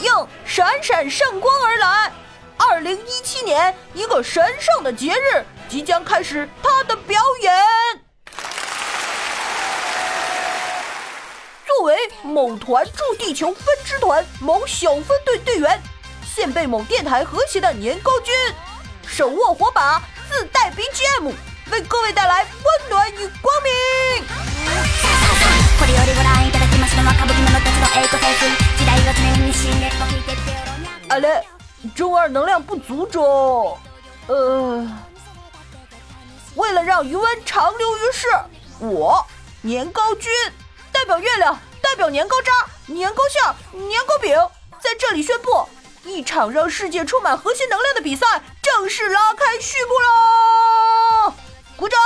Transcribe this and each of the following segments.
应闪闪圣光而来，二零一七年一个神圣的节日即将开始他的表演。作为某团驻地球分支团某小分队队员，现被某电台和谐的年糕君，手握火把，自带 BGM，为各位带来温暖与阿雷，中二能量不足中，呃，为了让余温长留于世，我年糕君代表月亮。代表年糕渣、年糕馅、年糕饼，在这里宣布，一场让世界充满核心能量的比赛正式拉开序幕喽！鼓掌！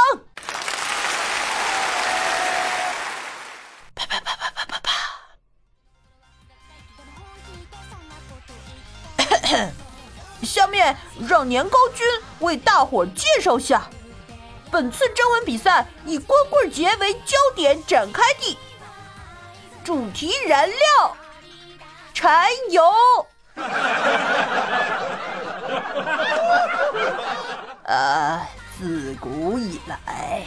下面让年糕君为大伙介绍下，本次征文比赛以光棍节为焦点展开的。主题燃料，柴油。呃，自古以来，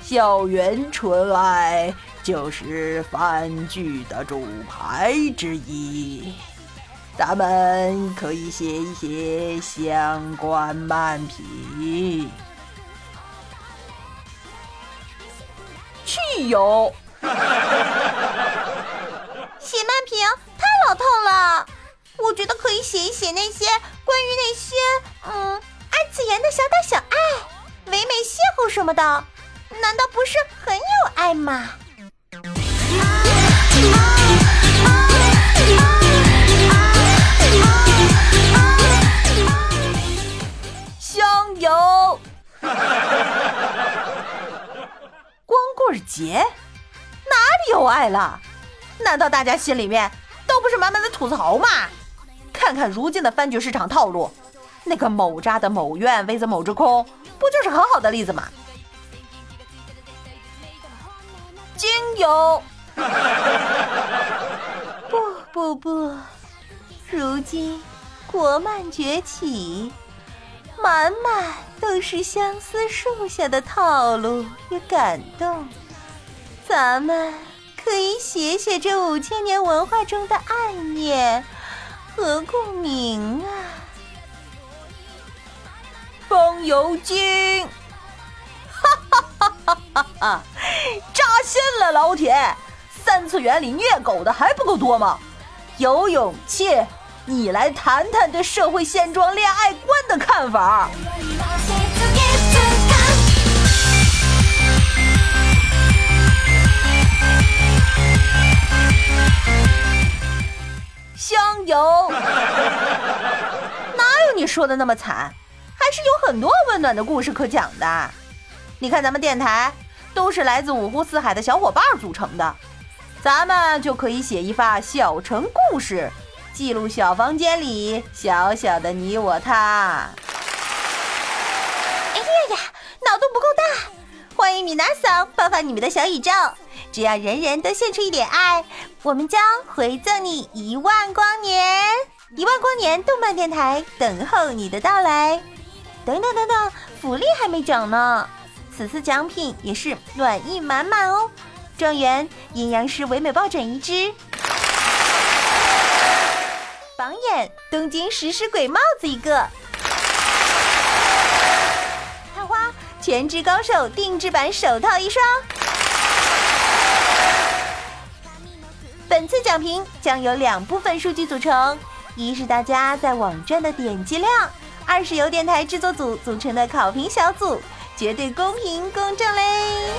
校园纯爱就是番剧的主牌之一。咱们可以写一写相关漫评。汽油。写漫评太老套了，我觉得可以写一写那些关于那些嗯二次元的小打小爱、唯美邂逅什么的，难道不是很有爱吗？光棍节哪里有爱了？难道大家心里面都不是满满的吐槽吗？看看如今的番剧市场套路，那个某渣的某怨 vs 某之空，不就是很好的例子吗？精油，不不不，如今国漫崛起，满满都是相思树下的套路与感动，咱们。可以写写这五千年文化中的暗念和共鸣啊！风油精，哈哈哈哈哈哈！扎心了，老铁！三次元里虐狗的还不够多吗？有勇气，你来谈谈对社会现状、恋爱观的看法。香油，哪有你说的那么惨？还是有很多温暖的故事可讲的。你看咱们电台都是来自五湖四海的小伙伴组成的，咱们就可以写一发小城故事，记录小房间里小小的你我他。哎呀呀，脑洞不够大！欢迎米娜桑爆发你们的小宇宙。只要人人都献出一点爱，我们将回赠你一万光年。一万光年动漫电台等候你的到来。等等等等，福利还没整呢。此次奖品也是暖意满满哦。状元阴阳师唯美抱枕一只，眼东京食尸鬼帽子一个，探花全职高手定制版手套一双。本次奖评将由两部分数据组成：一是大家在网站的点击量，二是由电台制作组组成的考评小组，绝对公平公正嘞。